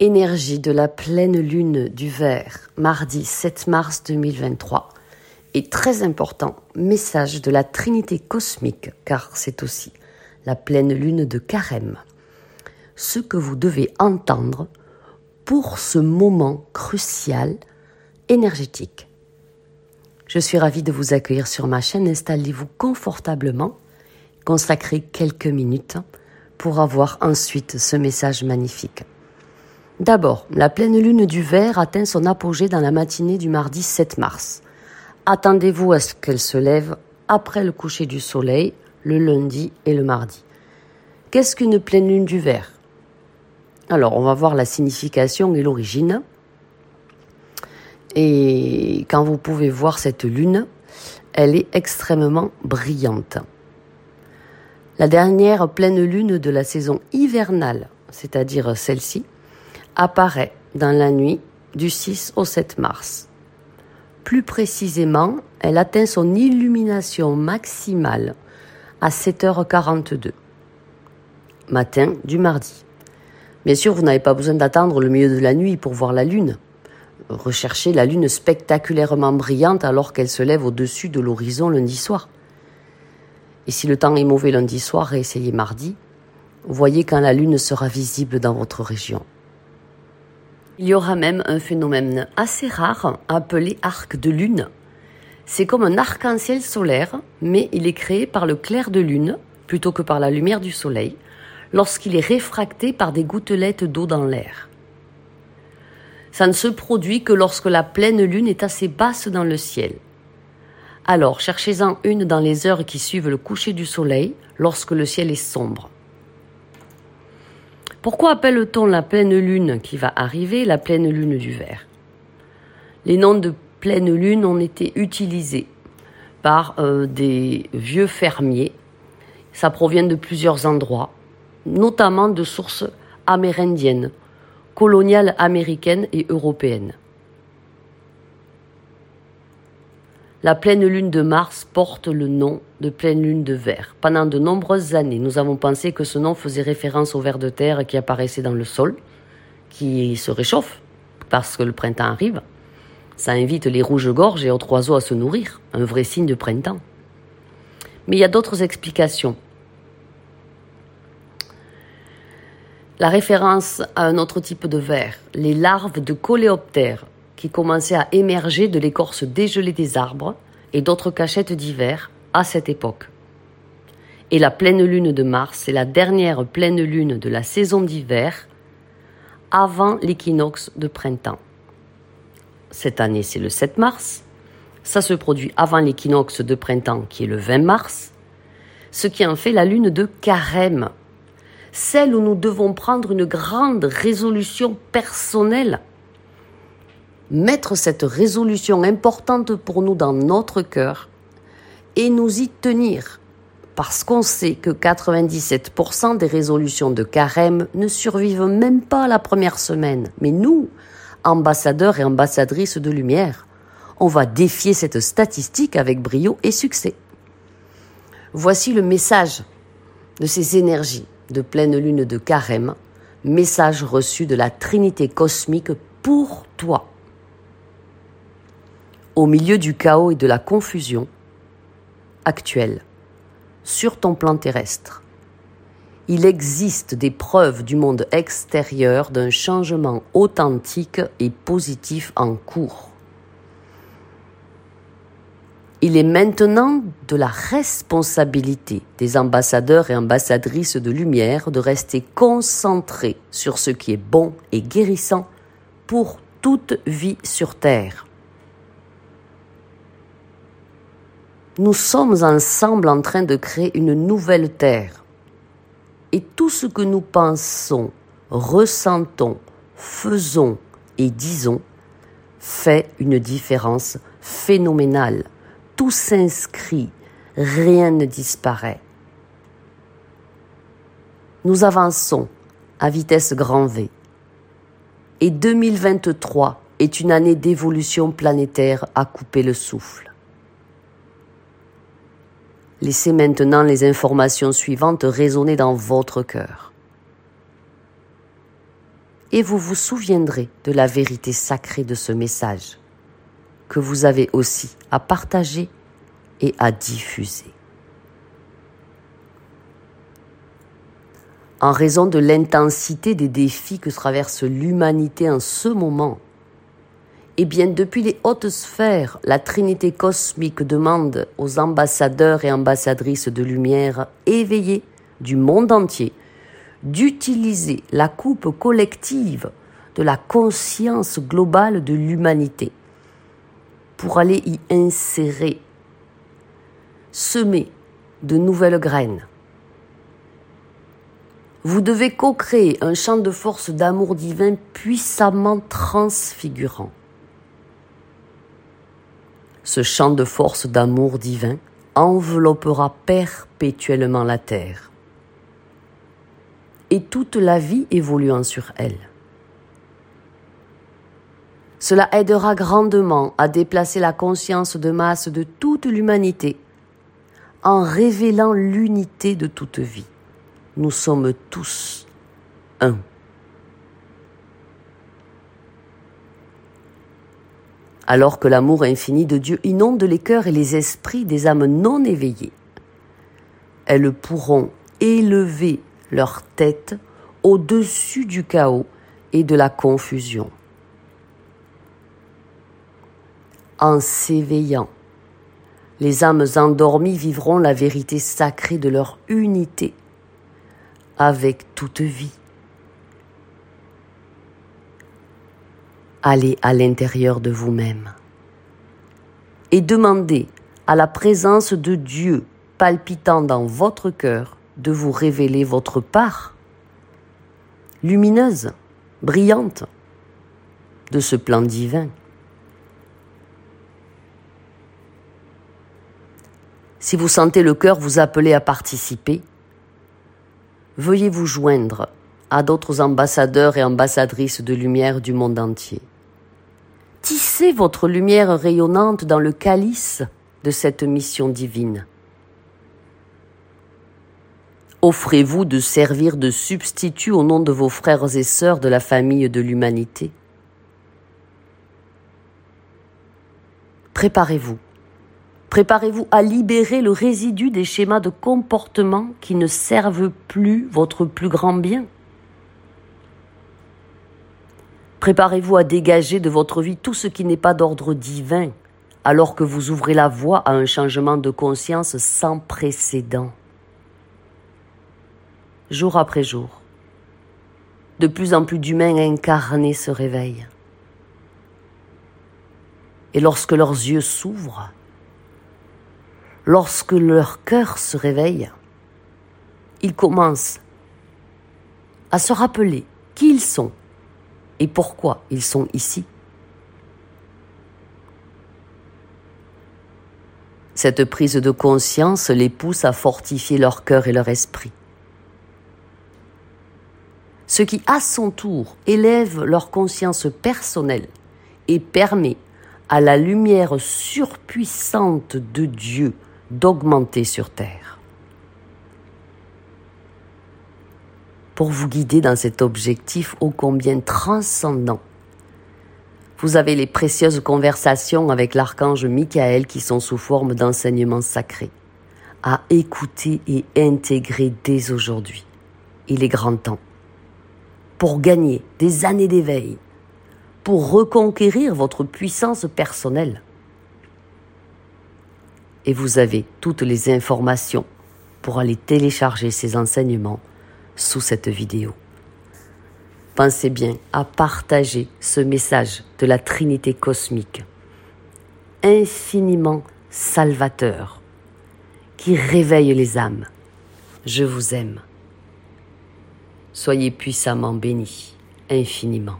Énergie de la pleine lune du verre, mardi 7 mars 2023. Et très important, message de la Trinité cosmique, car c'est aussi la pleine lune de carême. Ce que vous devez entendre pour ce moment crucial énergétique. Je suis ravie de vous accueillir sur ma chaîne. Installez-vous confortablement. Consacrez quelques minutes pour avoir ensuite ce message magnifique. D'abord, la pleine lune du verre atteint son apogée dans la matinée du mardi 7 mars. Attendez-vous à ce qu'elle se lève après le coucher du soleil, le lundi et le mardi. Qu'est-ce qu'une pleine lune du verre? Alors, on va voir la signification et l'origine. Et quand vous pouvez voir cette lune, elle est extrêmement brillante. La dernière pleine lune de la saison hivernale, c'est-à-dire celle-ci, apparaît dans la nuit du 6 au 7 mars. Plus précisément, elle atteint son illumination maximale à 7h42, matin du mardi. Bien sûr, vous n'avez pas besoin d'attendre le milieu de la nuit pour voir la Lune. Recherchez la Lune spectaculairement brillante alors qu'elle se lève au-dessus de l'horizon lundi soir. Et si le temps est mauvais lundi soir, réessayez mardi. Voyez quand la Lune sera visible dans votre région. Il y aura même un phénomène assez rare appelé arc de lune. C'est comme un arc-en-ciel solaire, mais il est créé par le clair de lune plutôt que par la lumière du soleil, lorsqu'il est réfracté par des gouttelettes d'eau dans l'air. Ça ne se produit que lorsque la pleine lune est assez basse dans le ciel. Alors cherchez-en une dans les heures qui suivent le coucher du soleil, lorsque le ciel est sombre. Pourquoi appelle-t-on la pleine lune qui va arriver la pleine lune du verre? Les noms de pleine lune ont été utilisés par euh, des vieux fermiers. Ça provient de plusieurs endroits, notamment de sources amérindiennes, coloniales américaines et européennes. La pleine lune de Mars porte le nom de pleine lune de verre. Pendant de nombreuses années, nous avons pensé que ce nom faisait référence au ver de terre qui apparaissait dans le sol, qui se réchauffe parce que le printemps arrive. Ça invite les rouges-gorges et autres oiseaux à se nourrir, un vrai signe de printemps. Mais il y a d'autres explications. La référence à un autre type de ver, les larves de coléoptères, qui commençait à émerger de l'écorce dégelée des arbres et d'autres cachettes d'hiver à cette époque. Et la pleine lune de mars est la dernière pleine lune de la saison d'hiver avant l'équinoxe de printemps. Cette année, c'est le 7 mars. Ça se produit avant l'équinoxe de printemps qui est le 20 mars, ce qui en fait la lune de carême, celle où nous devons prendre une grande résolution personnelle mettre cette résolution importante pour nous dans notre cœur et nous y tenir. Parce qu'on sait que 97% des résolutions de carême ne survivent même pas la première semaine. Mais nous, ambassadeurs et ambassadrices de lumière, on va défier cette statistique avec brio et succès. Voici le message de ces énergies de pleine lune de carême, message reçu de la Trinité cosmique pour toi au milieu du chaos et de la confusion actuelle, sur ton plan terrestre. Il existe des preuves du monde extérieur d'un changement authentique et positif en cours. Il est maintenant de la responsabilité des ambassadeurs et ambassadrices de lumière de rester concentrés sur ce qui est bon et guérissant pour toute vie sur Terre. Nous sommes ensemble en train de créer une nouvelle terre. Et tout ce que nous pensons, ressentons, faisons et disons fait une différence phénoménale. Tout s'inscrit, rien ne disparaît. Nous avançons à vitesse grand V. Et 2023 est une année d'évolution planétaire à couper le souffle. Laissez maintenant les informations suivantes résonner dans votre cœur. et vous vous souviendrez de la vérité sacrée de ce message que vous avez aussi à partager et à diffuser. En raison de l'intensité des défis que traverse l'humanité en ce moment, eh bien, depuis les hautes sphères, la Trinité cosmique demande aux ambassadeurs et ambassadrices de lumière éveillés du monde entier d'utiliser la coupe collective de la conscience globale de l'humanité pour aller y insérer, semer de nouvelles graines. Vous devez co-créer un champ de force d'amour divin puissamment transfigurant. Ce champ de force d'amour divin enveloppera perpétuellement la Terre et toute la vie évoluant sur elle. Cela aidera grandement à déplacer la conscience de masse de toute l'humanité en révélant l'unité de toute vie. Nous sommes tous un. Alors que l'amour infini de Dieu inonde les cœurs et les esprits des âmes non éveillées, elles pourront élever leur tête au-dessus du chaos et de la confusion. En s'éveillant, les âmes endormies vivront la vérité sacrée de leur unité avec toute vie. Allez à l'intérieur de vous-même et demandez à la présence de Dieu palpitant dans votre cœur de vous révéler votre part lumineuse, brillante de ce plan divin. Si vous sentez le cœur vous appeler à participer, veuillez vous joindre à d'autres ambassadeurs et ambassadrices de lumière du monde entier. Tissez votre lumière rayonnante dans le calice de cette mission divine. Offrez-vous de servir de substitut au nom de vos frères et sœurs de la famille de l'humanité. Préparez-vous. Préparez-vous à libérer le résidu des schémas de comportement qui ne servent plus votre plus grand bien. Préparez-vous à dégager de votre vie tout ce qui n'est pas d'ordre divin, alors que vous ouvrez la voie à un changement de conscience sans précédent jour après jour. De plus en plus d'humains incarnés se réveillent. Et lorsque leurs yeux s'ouvrent, lorsque leur cœur se réveille, ils commencent à se rappeler qui ils sont et pourquoi ils sont ici? Cette prise de conscience les pousse à fortifier leur cœur et leur esprit ce qui à son tour élève leur conscience personnelle et permet à la lumière surpuissante de Dieu d'augmenter sur terre. Pour vous guider dans cet objectif ô combien transcendant, vous avez les précieuses conversations avec l'archange Michael qui sont sous forme d'enseignements sacrés, à écouter et intégrer dès aujourd'hui. Il est grand temps pour gagner des années d'éveil, pour reconquérir votre puissance personnelle. Et vous avez toutes les informations pour aller télécharger ces enseignements sous cette vidéo. Pensez bien à partager ce message de la Trinité cosmique, infiniment salvateur, qui réveille les âmes. Je vous aime. Soyez puissamment bénis, infiniment.